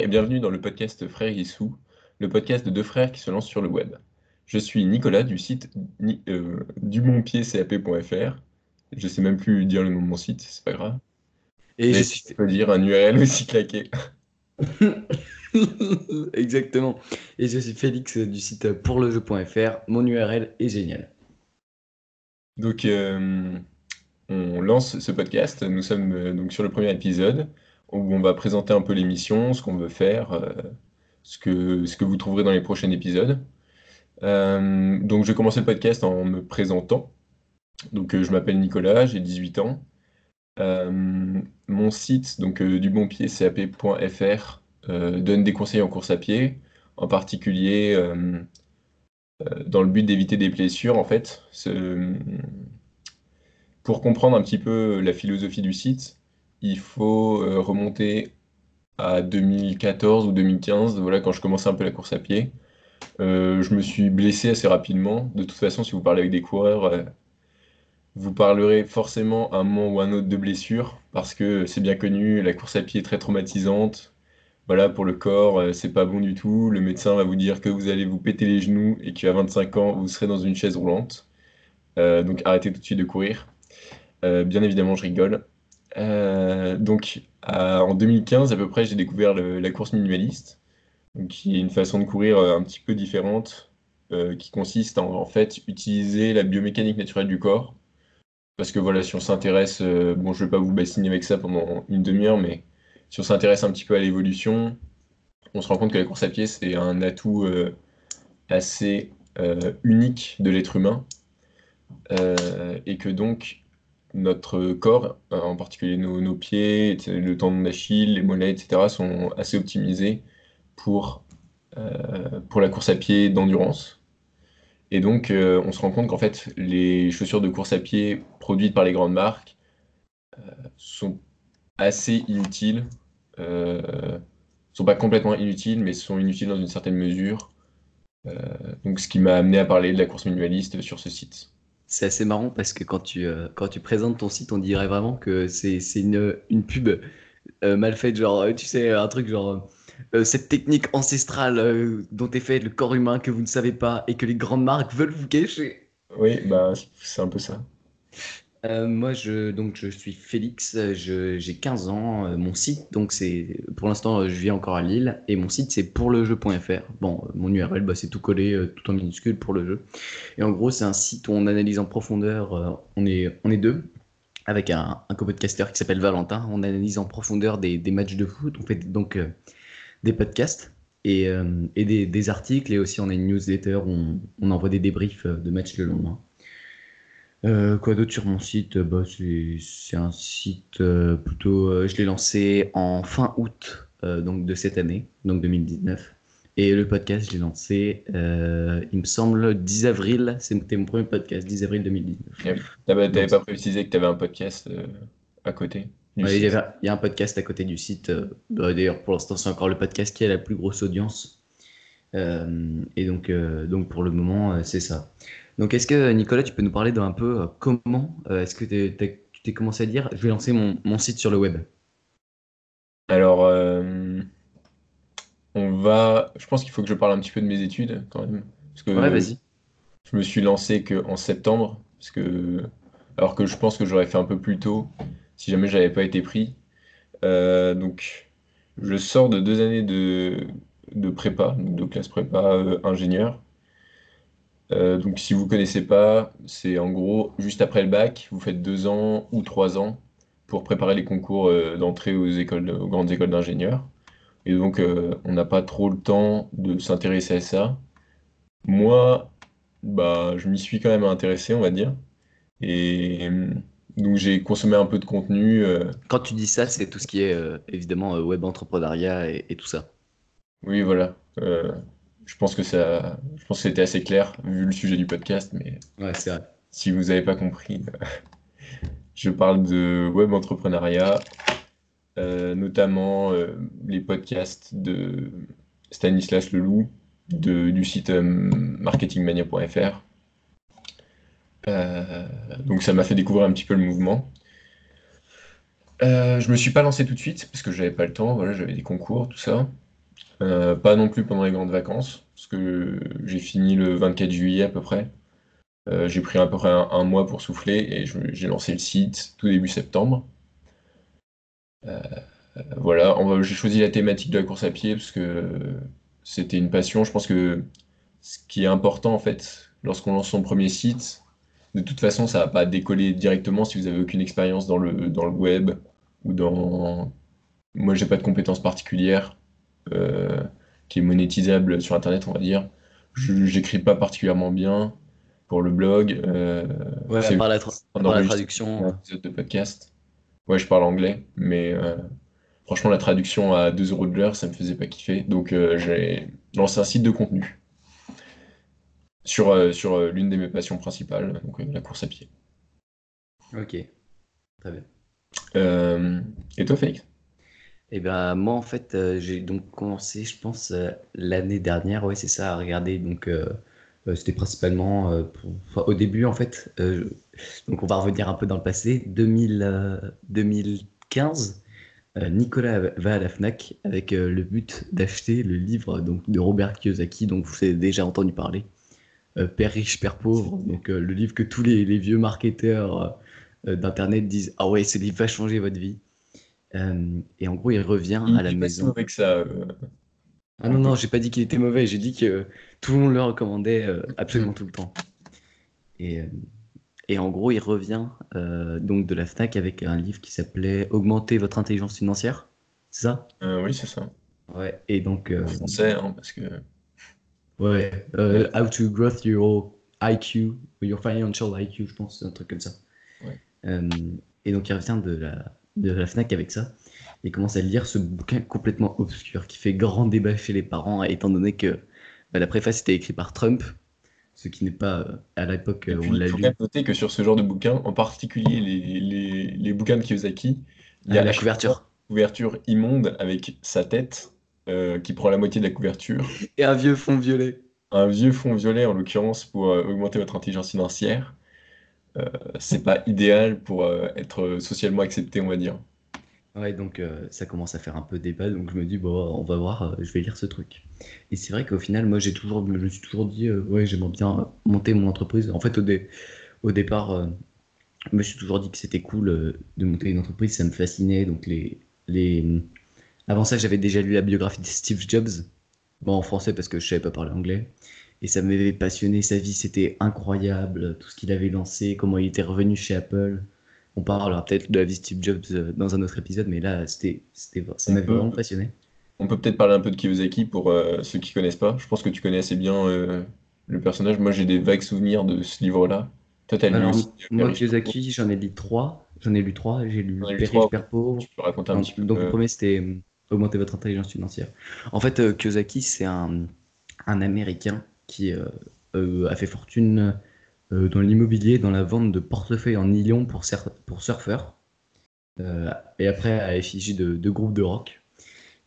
et bienvenue dans le podcast Frères Issou, le podcast de deux frères qui se lancent sur le web. Je suis Nicolas du site euh, dumonpiercap.fr. Je sais même plus dire le nom de mon site, c'est pas grave. Et je suis... peux dire un URL aussi claqué. Exactement. Et je suis Félix du site pourlejeu.fr. Mon URL est génial. Donc, euh, on lance ce podcast. Nous sommes euh, donc sur le premier épisode où on va présenter un peu l'émission, ce qu'on veut faire, euh, ce, que, vous trouverez dans les prochains épisodes. Euh, donc, je vais commencer le podcast en me présentant. Donc, je m'appelle Nicolas, j'ai 18 ans. mon site, donc du donne des conseils en course à pied, en particulier dans le but d'éviter des blessures, en fait. Pour comprendre un petit peu la philosophie du site, il faut euh, remonter à 2014 ou 2015, voilà, quand je commençais un peu la course à pied. Euh, je me suis blessé assez rapidement. De toute façon, si vous parlez avec des coureurs, euh, vous parlerez forcément un moment ou un autre de blessure, parce que c'est bien connu, la course à pied est très traumatisante. Voilà, pour le corps, c'est pas bon du tout. Le médecin va vous dire que vous allez vous péter les genoux et qu'à 25 ans, vous serez dans une chaise roulante. donc arrêtez tout de suite de courir. Bien évidemment, je rigole. Euh, donc, en 2015 à peu près, j'ai découvert la course minimaliste, qui est une façon de courir euh, un petit peu différente, qui consiste en, en fait utiliser la biomécanique naturelle du corps. Parce que voilà, si on s'intéresse, bon, je ne vais pas vous bassiner avec ça pendant une demi-heure, mais si on s'intéresse un petit peu à l'évolution, on se rend compte que la course à pied, c'est un atout assez unique de l'être humain. et que donc, notre corps, euh, en particulier nos, pieds, le tendon d'Achille, les mollets, etc., sont assez optimisés pour, euh, pour la course à pied d'endurance. Et donc, euh, on se rend compte qu'en fait, les chaussures de course à pied produites par les grandes marques sont assez inutiles. sont pas complètement inutiles, mais sont inutiles dans une certaine mesure. donc, ce qui m'a amené à parler de la course minimaliste sur ce site. C'est assez marrant parce que quand tu, euh, quand tu présentes ton site, on dirait vraiment que c'est une, pub euh, mal faite, genre, tu sais, un truc genre, euh, cette technique ancestrale dont est fait le corps humain que vous ne savez pas et que les grandes marques veulent vous cacher. Oui, bah, c'est un peu ça. Euh, moi, je, donc, je suis Félix, j'ai 15 ans. Euh, mon site, donc pour l'instant, je vis encore à Lille et mon site c'est pourlejeu.fr. Bon, mon URL, bah, c'est tout collé, euh, tout en minuscule pour le jeu. Et en gros, c'est un site où on analyse en profondeur. on est, on est deux avec un, un co-podcaster qui s'appelle Valentin. On analyse en profondeur des, matchs de foot. On fait donc des podcasts et, des, articles et aussi on a une newsletter où on, on envoie des débriefs de matchs le lendemain. Euh, quoi d'autre sur mon site? Bah, C'est un site euh, plutôt. Euh, je l'ai lancé en fin août donc de cette année, donc 2019. Et le podcast, je l'ai lancé, il me semble, 10 avril. C'était mon premier podcast, 10 avril 2019. Tu n'avais pas précisé que tu avais un podcast à côté Il y, a un podcast à côté du site. Bah, d'ailleurs, pour l'instant, c'est encore le podcast qui a la plus grosse audience. et donc, donc, pour le moment, c'est ça. Donc, est-ce que Nicolas, tu peux nous parler d'un peu euh, comment euh, est-ce que tu t'es commencé à dire je vais lancer mon, site sur le web Alors, euh, on va. Je pense qu'il faut que je parle un petit peu de mes études quand même. Parce que ouais, vas-y. Je me suis lancé qu'en septembre, parce que alors que je pense que j'aurais fait un peu plus tôt si jamais j'avais pas été pris. donc, je sors de deux années de, de prépa, de classe prépa ingénieur. Euh, donc si vous ne connaissez pas, c'est en gros juste après le bac, vous faites deux ans ou trois ans pour préparer les concours euh, d'entrée aux écoles, aux grandes écoles d'ingénieurs. Et donc euh, on n'a pas trop le temps de s'intéresser à ça. Moi, bah, je m'y suis quand même intéressé, on va dire. Et donc j'ai consommé un peu de contenu. Quand tu dis ça, c'est tout ce qui est évidemment web entrepreneuriat et, et, tout ça. Oui, voilà je pense que ça, je pense que c'était assez clair vu le sujet du podcast, mais ouais, c'est vrai. si vous n'avez pas compris, je parle de web entrepreneuriat, euh, notamment euh, les podcasts de Stanislas Leloup de, du site euh, marketingmania.fr. donc ça m'a fait découvrir un petit peu le mouvement. je me suis pas lancé tout de suite parce que j'avais pas le temps, voilà, j'avais des concours, tout ça. Euh, pas non plus pendant les grandes vacances, parce que j'ai fini le 24 juillet à peu près. Euh, j'ai pris à peu près un, mois pour souffler et j'ai lancé le site tout début septembre. Euh, voilà, j'ai choisi la thématique de la course à pied parce que c'était une passion. Je pense que ce qui est important en fait, lorsqu'on lance son premier site, de toute façon, ça va pas décoller directement si vous avez aucune expérience dans le, dans le web ou dans. Moi, j'ai pas de compétences particulières qui est monétisable sur Internet, on va dire. J'écris pas particulièrement bien pour le blog. Euh, ouais, par la, la traduction. de podcast. Ouais, je parle anglais, mais euh, franchement, la traduction à 2 euros de l'heure, ça me faisait pas kiffer. Donc, euh, j'ai lancé un site de contenu sur, sur l'une de mes passions principales, donc la course à pied. Ok, très bien. et toi, Félix? Eh ben, moi, en fait, j'ai donc commencé, je pense, l'année dernière, ouais, c'est ça, à regarder donc euh, c'était principalement euh, au début en fait. Euh, donc on va revenir un peu dans le passé. 2000, 2015, Nicolas va à la Fnac avec le but d'acheter le livre donc de Robert Kiyosaki, donc vous avez déjà entendu parler. Père riche, Père pauvre, donc le livre que tous les, vieux marketeurs d'internet disent ah ouais ce livre va changer votre vie. Et en gros il revient à la maison. avec ça. Ah non, non, j'ai pas dit qu'il était mauvais, j'ai dit que tout le monde le recommandait euh, absolument tout le temps. Et, euh, et en gros, il revient euh, donc de la FNAC avec un livre qui s'appelait Augmenter votre intelligence financière. C'est ça? Oui, c'est ça. Ouais, et donc. En français, hein, parce que. Ouais, How to Grow Your IQ, Your Financial IQ, je pense, un truc comme ça. Ouais. et donc, il revient de la, de la FNAC avec ça et commence à lire ce bouquin complètement obscur qui fait grand débat chez les parents, étant donné que bah, la préface était écrite par Trump, ce qui n'est pas euh, à l'époque où on l'a lu. Il faut noter que sur ce genre de bouquin, en particulier les, les, les bouquins de Kiyosaki, il y a ah, la couverture. couverture immonde avec sa tête euh, qui prend la moitié de la couverture. Et un vieux fond violet. Un vieux fond violet en l'occurrence pour euh, augmenter votre intelligence financière. C'est pas idéal pour être socialement accepté, on va dire. Ouais, donc euh, ça commence à faire un peu débat, donc je me dis, bon, on va voir, euh, je vais lire ce truc. Et c'est vrai qu'au final, moi, j'ai toujours, je me suis toujours dit, euh, ouais, j'aimerais bien monter mon entreprise. En fait, au, au départ, je me suis toujours dit que c'était cool de monter une entreprise, ça me fascinait. Donc, les, les... Avant ça, j'avais déjà lu la biographie de Steve Jobs, bon, en français parce que je savais pas parler anglais. Et ça m'avait passionné, sa vie, c'était incroyable, tout ce qu'il avait lancé, comment il était revenu chez Apple on parlera peut-être de la vie Steve Jobs euh, dans un autre épisode, mais là, c'était, c'était, ça m'avait vraiment passionné. On peut peut-être parler un peu de Kiyosaki pour euh, ceux qui connaissent pas. Je pense que tu connais assez bien euh, le personnage. Moi, j'ai des vagues souvenirs de ce livre-là. Lu aussi Moi, Kiyosaki, j'en ai lu trois. J'en ai lu trois. J'ai lu Père Père pauvre. Tu peux raconter un petit peu. Donc, le premier, c'était Augmenter votre intelligence financière. En fait, Kiyosaki, c'est un, un Américain qui a fait fortune euh, dans l'immobilier, dans la vente de portefeuilles en nylon pour, pour surfeurs, euh, et après à effigie de, de groupes de rock.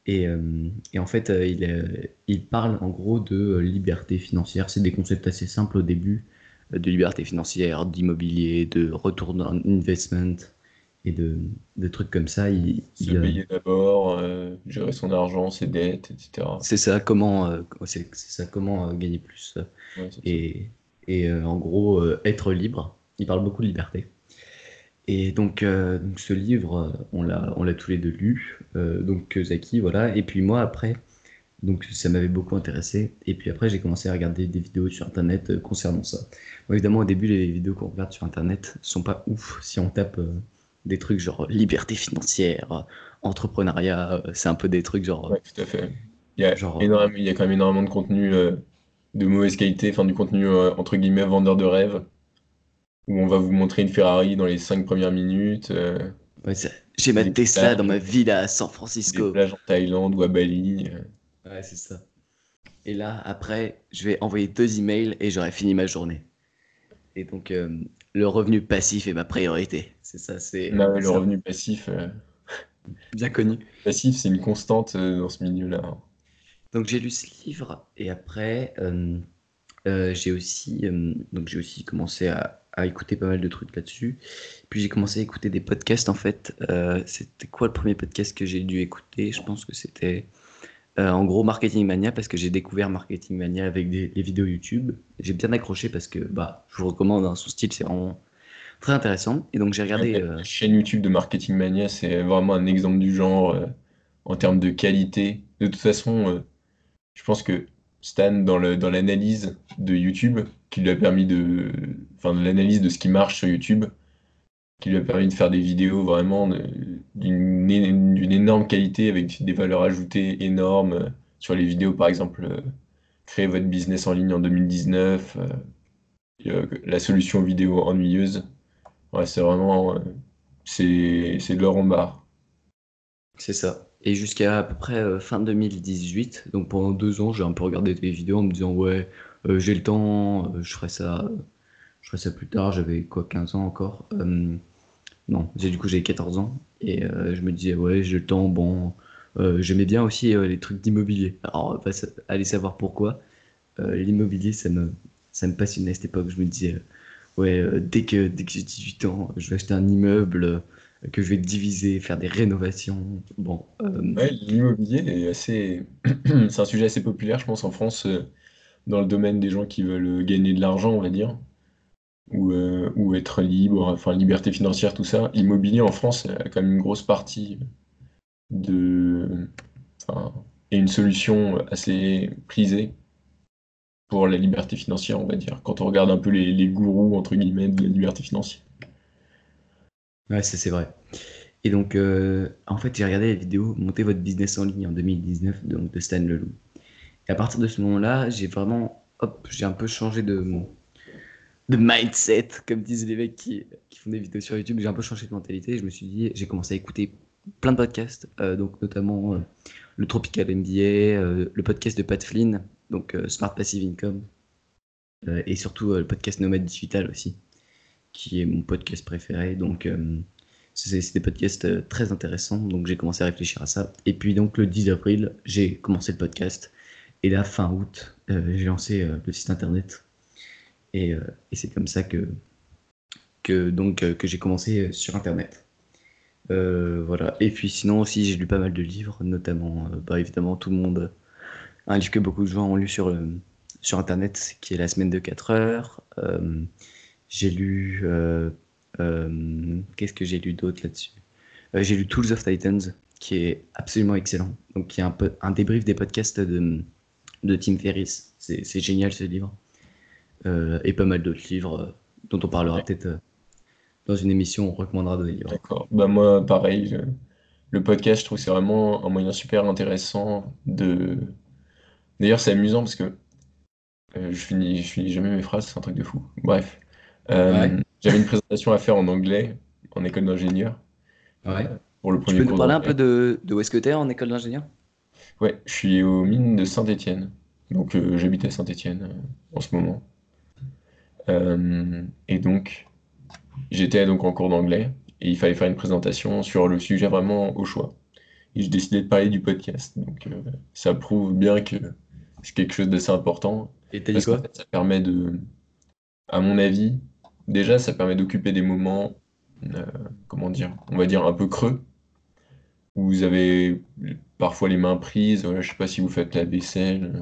Et, euh, et en fait, il, il, parle en gros de liberté financière. C'est des concepts assez simples au début, de liberté financière, d'immobilier, de retour d'investment et de, de, trucs comme ça. Il, Se payer d'abord, gérer son argent, ses dettes, etc. C'est ça, comment, c'est ça, comment gagner plus. et, et euh, en gros euh, être libre. Il parle beaucoup de liberté. Et donc, euh, donc ce livre, on l'a, on l'a tous les deux lu. donc Zaki, voilà. Et puis moi après, donc ça m'avait beaucoup intéressé. Et puis après, j'ai commencé à regarder des vidéos sur Internet concernant ça. évidemment, au début, les vidéos qu'on regarde sur Internet sont pas ouf. Si on tape des trucs genre liberté financière, entrepreneuriat, c'est un peu des trucs genre. Ouais, tout à fait. Il y a, il y a quand même énormément de contenu de mauvaise qualité, enfin du contenu euh, entre guillemets vendeur de rêve, où on va vous montrer une Ferrari dans les 5 premières minutes. Euh, j'ai ma Tesla dans ma villa à San Francisco. Des plages en Thaïlande ou à Bali. Euh. Ouais, c'est ça. Et là, après, je vais envoyer deux emails et j'aurai fini ma journée. Et donc, le revenu passif est ma priorité. C'est ça, c'est. le revenu passif. Bien connu. Passif, c'est une constante dans ce milieu-là. Donc j'ai lu ce livre et après euh, euh, j'ai aussi euh, donc j'ai aussi commencé à, à, écouter pas mal de trucs là-dessus. Puis j'ai commencé à écouter des podcasts en fait. c'était quoi le premier podcast que j'ai dû écouter? Je pense que c'était Euh, en gros, Marketing Mania, parce que j'ai découvert Marketing Mania avec des, les vidéos YouTube. J'ai bien accroché parce que bah, je vous recommande, hein, son style, c'est vraiment très intéressant. Et donc, j'ai regardé. La euh, chaîne YouTube de Marketing Mania, c'est vraiment un exemple du genre euh, en termes de qualité. De toute façon, je pense que Stan, dans le, dans l'analyse de YouTube, qui lui a permis de. Enfin, de l'analyse de ce qui marche sur YouTube, qui lui a permis de faire des vidéos vraiment d'une énorme qualité avec des valeurs ajoutées énormes euh, sur les vidéos, par exemple, euh, créer votre business en ligne en 2019, euh, la solution vidéo ennuyeuse. Ouais, c'est vraiment, c'est, de l'or en barre. C'est ça. Et jusqu'à à peu près fin 2018, donc pendant deux ans, j'ai un peu regardé des vidéos en me disant, ouais, j'ai le temps, je ferai ça, je ferai ça plus tard. J'avais quoi, 15 ans encore? Non, du coup j'ai 14 ans et euh, je me disais, ouais, j'ai le temps. Bon, Euh, j'aimais bien aussi euh, les trucs d'immobilier. Alors, aller savoir pourquoi. L'immobilier, ça me, ça me passionnait à cette époque. Je me disais, ouais, dès que, dès que j'ai 18 ans, je vais acheter un immeuble que je vais diviser, faire des rénovations. Bon, l'immobilier est c'est un sujet assez populaire, je pense, en France, dans le domaine des gens qui veulent gagner de l'argent, on va dire, ou, euh, ou être libre, enfin, liberté financière, tout ça. L'immobilier en France a quand même une grosse partie de, et une solution assez prisée pour la liberté financière, on va dire, quand on regarde un peu les, gourous, entre guillemets, de la liberté financière. ouais, ça c'est vrai. Et donc, euh, en fait, j'ai regardé la vidéo Montez votre business en ligne en 2019 donc, de Stan Leloup. Et à partir de ce moment-là, j'ai vraiment, hop, j'ai un peu changé de, de mindset, comme disent les mecs qui, qui font des vidéos sur YouTube. J'ai un peu changé de mentalité. Je me suis dit, j'ai commencé à écouter plein de podcasts, euh, donc notamment euh, le Tropical MBA, euh, le podcast de Pat Flynn, donc Smart Passive Income, et surtout le podcast Nomade Digital aussi, qui est mon podcast préféré. Donc, c'est des podcasts très intéressants. Donc, j'ai commencé à réfléchir à ça. Et puis, donc, le 10 avril, j'ai commencé le podcast. Et là, fin août, j'ai lancé le site internet. Et, euh, et c'est comme ça que, donc, euh, que j'ai commencé euh, sur internet. Voilà. Et puis sinon aussi, j'ai lu pas mal de livres, notamment, bah, évidemment, tout le monde, un livre que beaucoup de gens ont lu sur, sur internet, qui est La semaine de 4 heures. J'ai lu, qu'est-ce que j'ai lu d'autre là-dessus? J'ai lu Tools of Titans, qui est absolument excellent. Donc, qui est un peu un débrief des podcasts de, de Tim Ferriss. C'est génial ce livre. Euh, et pas mal d'autres livres euh, dont on parlera Ouais. peut-être euh, dans une émission, on recommandera des livres. D'accord. Bah moi, pareil, je- le podcast, je trouve que c'est vraiment un moyen super intéressant de... D'ailleurs, c'est amusant parce que euh, je finis, je finis jamais mes phrases, c'est un truc de fou. Bref. Euh, Ouais, j'avais une présentation à faire en anglais, en école d'ingénieur, ouais. pour le Tu premier peux nous parler un peu de, de où est-ce que tu es en école d'ingénieur? Ouais, je suis aux mines de Saint-Étienne. Donc euh, j'habite à Saint-Étienne euh, en ce moment. Euh, et donc, j'étais donc en cours d'anglais et il fallait faire une présentation sur le sujet vraiment au choix. Et j'ai décidé de parler du podcast. Donc euh, ça prouve bien que c'est quelque chose d'assez important Et t'as dit quoi? fait, ça permet de, à mon avis, déjà, ça permet d'occuper des moments, euh, comment dire, on va dire un peu creux, où vous avez parfois les mains prises. Voilà, je sais pas si vous faites la vaisselle,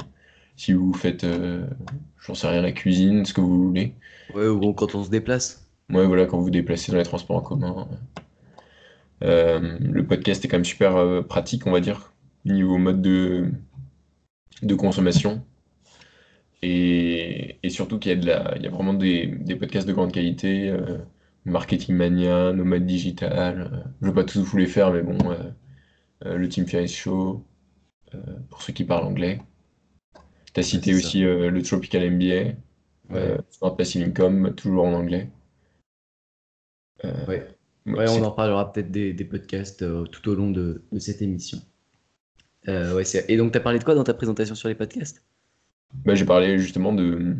si vous faites, euh, j'en sais rien, la cuisine, ce que vous voulez. Ouais, ou bon, quand on se déplace. Moi, voilà, quand vous vous déplacez dans les transports en commun. Euh, le podcast est quand même super euh, pratique, on va dire, niveau mode de, de consommation. Et, et surtout qu'il y a de la, il y a vraiment des, des podcasts de grande qualité, Marketing Mania, Nomade Digital. je ne vais pas tous vous les faire, mais bon, le Tim Ferriss Show, pour ceux qui parlent anglais. Tu as cité aussi euh, le Tropical MBA, euh, Ouais, Smart Passive Income, toujours en anglais. Euh, ouais. ouais, on en parlera peut-être des, des podcasts tout au long de, de cette émission. Ouais, Et donc, t'as parlé de quoi dans ta présentation sur les podcasts? Bah, j'ai parlé justement de.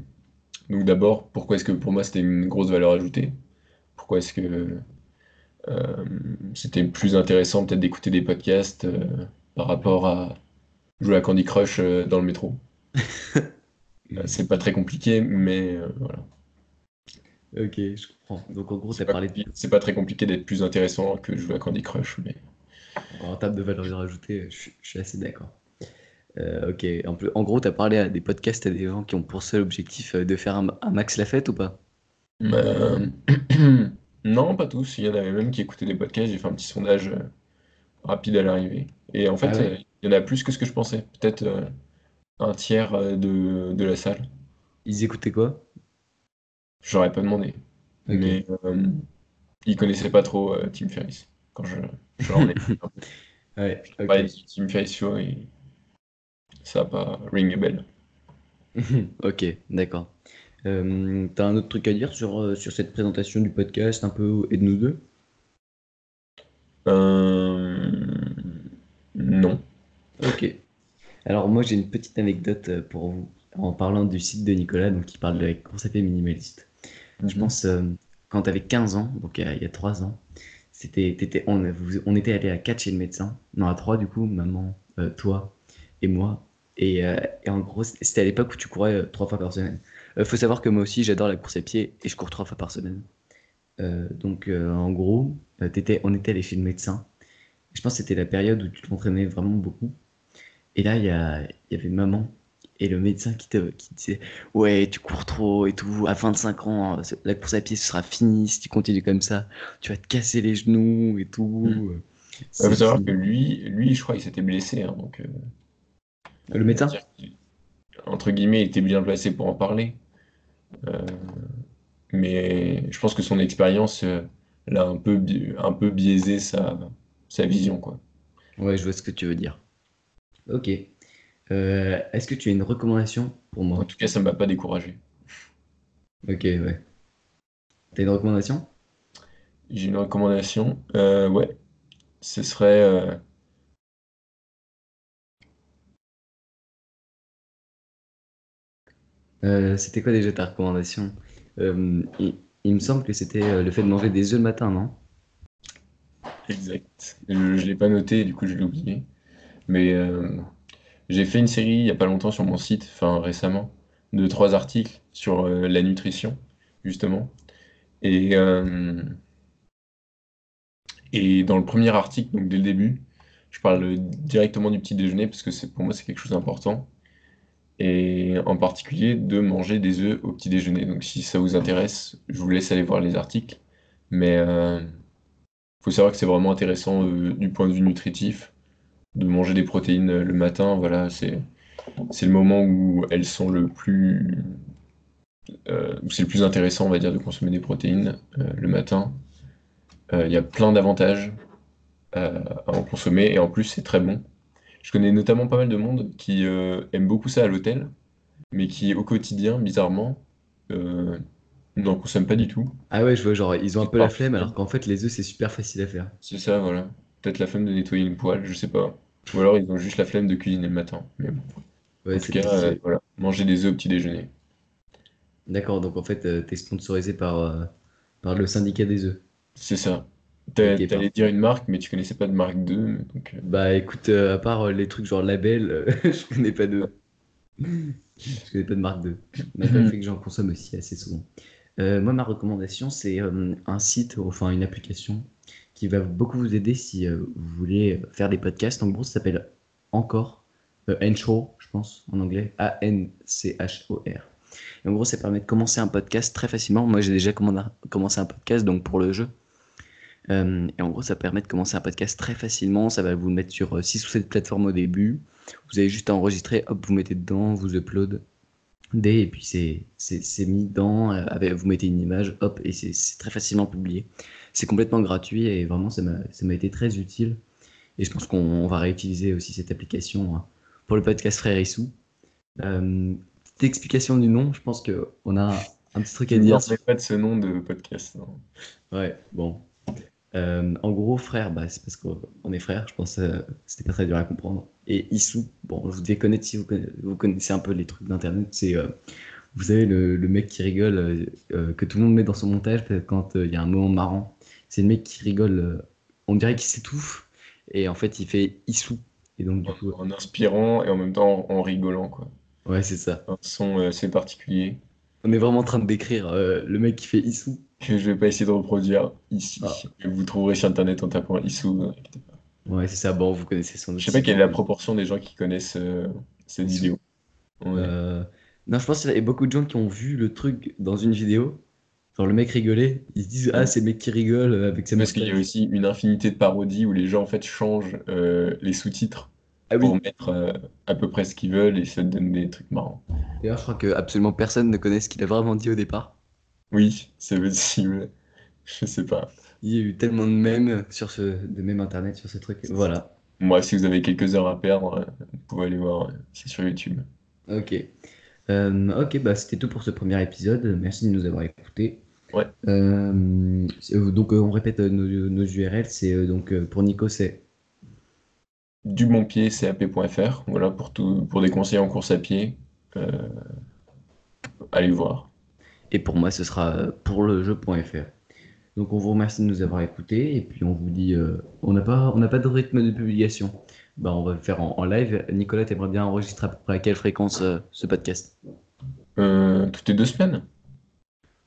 Donc d'abord, pourquoi est-ce que pour moi c'était une grosse valeur ajoutée? Pourquoi est-ce que euh, c'était plus intéressant peut-être d'écouter des podcasts euh, par rapport à jouer à Candy Crush euh, dans le métro? Euh, C'est pas très compliqué, mais euh, voilà. Ok, je comprends. Donc, en gros, pas parlé de... c'est pas très compliqué d'être plus intéressant que de jouer à Candy Crush, mais en termes de valeur ajoutée, je, suis- je suis assez d'accord. Euh, ok, en, plus, en gros, tu as parlé à des podcasts à des gens qui ont pour seul objectif de faire un, un Max Lafette ou pas? Euh, Non, pas tous. Il y en avait même qui écoutaient des podcasts. J'ai fait un petit sondage rapide à l'arrivée. Et en Ah fait, ouais? il y en a plus que ce que je pensais. Peut-être un tiers euh, de, de la salle. Ils écoutaient quoi? J'aurais pas demandé. Mais euh, ils connaissaient pas trop euh, Tim Ferriss. Quand je, je leur ai Ouais, parlé de ok. Tim Ferriss Show et ça a pas ring a bell. Ok, d'accord. Euh, t'as un autre truc à dire sur, sur cette présentation du podcast un peu et de nous deux? Euh, non. Ok. Alors moi j'ai une petite anecdote euh, pour vous en parlant du site de Nicolas donc qui parle de la course à pied minimaliste. Je Mhm. pense euh, quand tu avais 15 ans, donc il y a, il y a 3 ans, c'était, on, était allé à 4 chez le médecin, non à 3 du coup, maman, euh, toi et moi. Et, euh, et en gros c'était à l'époque où tu courais euh, 3 fois par semaine. Euh, faut savoir que moi aussi j'adore la course à pied et je cours 3 fois par semaine. Donc en gros, t'étais, on était allé chez le médecin. Je pense que c'était la période où tu t'entraînais vraiment beaucoup. Et là, il y, a- il y avait maman et le médecin qui, te, qui disait Ouais, tu cours trop et tout. À 25 ans, c'est- la course à pied ce sera fini si tu continues comme ça. Tu vas te casser les genoux et tout. Il faut savoir que lui, lui, je crois qu'il s'était blessé. hein, donc, euh, Le médecin? entre guillemets, il était bien placé pour en parler. Euh, mais je pense que son expérience euh, l'a un peu, un peu biaisé sa, sa vision, quoi. Ouais, je vois ce que tu veux dire. Ok. Euh, est-ce que tu as une recommandation pour En moi? tout cas, ça ne m'a pas découragé. Ok, ouais. T'as une recommandation? J'ai une recommandation. Euh, ouais, ce serait. euh, Euh, c'était quoi déjà ta recommandation? Euh, il, il me semble que c'était euh, le fait de manger des œufs le matin, non? exact. Je ne l'ai pas noté, du coup, je l'ai oublié. Mais euh, j'ai fait une série il n'y a pas longtemps sur mon site, enfin récemment, de trois articles sur euh, la nutrition, justement. Et, euh, et dans le premier article, donc dès le début, je parle directement du petit déjeuner parce que pour moi c'est quelque chose d'important. Et en particulier de manger des œufs au petit déjeuner. Donc si ça vous intéresse, je vous laisse aller voir les articles. Mais euh, faut savoir que c'est vraiment intéressant du point de vue nutritif de manger des protéines euh, le matin. Voilà, c'est c'est le moment où elles sont le plus euh, où c'est le plus intéressant, on va dire, de consommer des protéines euh, le matin. Euh, Il y a plein d'avantages à en consommer et en plus c'est très bon. Je connais notamment pas mal de monde qui aime beaucoup ça à l'hôtel, mais qui au quotidien, bizarrement, n'en consomme pas du tout. Ah ouais, je vois, genre, ils ont un peu la flemme, alors qu'en fait, les œufs, c'est super facile à faire. C'est ça, voilà. Peut-être la flemme de nettoyer une poêle, je sais pas. Ou alors ils ont juste la flemme de cuisiner le matin. Mais bon. En tout cas, euh, voilà, manger des œufs au petit déjeuner. D'accord, donc en fait, euh, t'es sponsorisé par, euh, par le syndicat des œufs. C'est ça. T'allais dire parfait. une marque, mais tu connaissais pas de marque d'œufs, donc euh, Bah écoute, à part les trucs genre label, je connais pas d'œufs. Je connais pas de marque d'œufs. Malgré le fait que j'en consomme aussi assez souvent. Moi, ma recommandation, c'est un site, enfin une application qui va beaucoup vous aider si euh, vous voulez faire des podcasts. En gros, ça s'appelle Encore, euh, Anchor, je pense, en anglais, A-N-C-H-O-R. En gros, ça permet de commencer un podcast très facilement. Moi, j'ai déjà commencé un podcast, donc pour le jeu. Euh, et en gros, ça permet de commencer un podcast très facilement. Ça va vous mettre sur 6 ou 7 plateformes au début. Vous avez juste à enregistrer, hop, vous mettez dedans, vous upload et puis c'est mis euh, avec, vous mettez une image, hop, et c'est très facilement publié. C'est complètement gratuit et vraiment, ça m'a été très utile. Et je pense qu'on on va réutiliser aussi cette application hein, pour le podcast Frère Issou. Euh, petite explication du nom, je pense qu'on a un petit truc je à ne dire rappelais pas de ce nom de podcast. hein. Ouais, bon. Euh, en gros, frère, bah, c'est parce qu'on on est frères, je pense que c'était pas très dur à comprendre. Et Issou, bon, vous devez connaître si vous connaissez, vous connaissez un peu les trucs d'internet, c'est, euh, vous savez, le, le mec qui rigole, euh, euh, que tout le monde met dans son montage quand euh, il y a un moment marrant. C'est le mec qui rigole, euh, on dirait qu'il s'étouffe, et en fait, il fait Issou. Et donc, du coup, En, inspirant et en même temps en, en rigolant, quoi. ouais, c'est ça. Un son euh, assez particulier On est vraiment en train de décrire euh, le mec qui fait Issou. que je vais pas essayer de reproduire ici. Ah, Vous trouverez sur internet en tapant Issou. Ouais, c'est ça. Bon, vous connaissez son Je sais pas quelle est la proportion des gens qui connaissent euh, cette vidéo. Ouais. Euh, Non, je pense qu'il y a beaucoup de gens qui ont vu le truc dans une vidéo. Genre le mec rigolait, ils se disent Ah, c'est le mec qui rigole avec sa Parce qu'il y a aussi une infinité de parodies où les gens en fait changent euh, les sous-titres Ah oui, pour mettre euh, à peu près ce qu'ils veulent et ça te donne des trucs marrants. d'ailleurs, je crois que absolument personne ne connaît ce qu'il a vraiment dit au départ. Oui, c'est possible. Je sais pas. Il y a eu tellement de mèmes sur ce, de mèmes internet sur ce truc. Voilà. Moi, si vous avez quelques heures à perdre, euh, vous pouvez aller voir, euh, c'est sur YouTube. Ok. Euh, ok, bah c'était tout pour ce premier épisode. Merci de nous avoir écoutés. Ouais. Euh, euh, donc euh, on répète nos, nos URL. C'est donc pour Nico c'est Du bon pied, cap.fr, voilà, pour tout, pour des conseils en course à pied. Allez voir. et pour moi ce sera pour le jeu.fr. Donc on vous remercie de nous avoir écoutés et puis on vous dit euh, on n'a pas on n'a pas de rythme de publication. Bah on va le faire en, en live. Nicolas, t'aimerais bien enregistrer à peu près à quelle fréquence euh, ce podcast? Euh, toutes les deux semaines?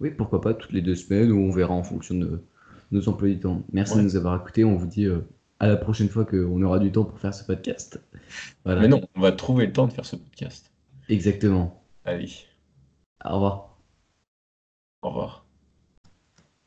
Oui, pourquoi pas toutes les deux semaines ou on verra en fonction de nos emplois du temps. Merci de nous avoir écoutés. On vous dit euh, à la prochaine fois qu'on aura du temps pour faire ce podcast. Voilà. Mais non, on va trouver le temps de faire ce podcast. Exactement. Allez, Au revoir. au revoir.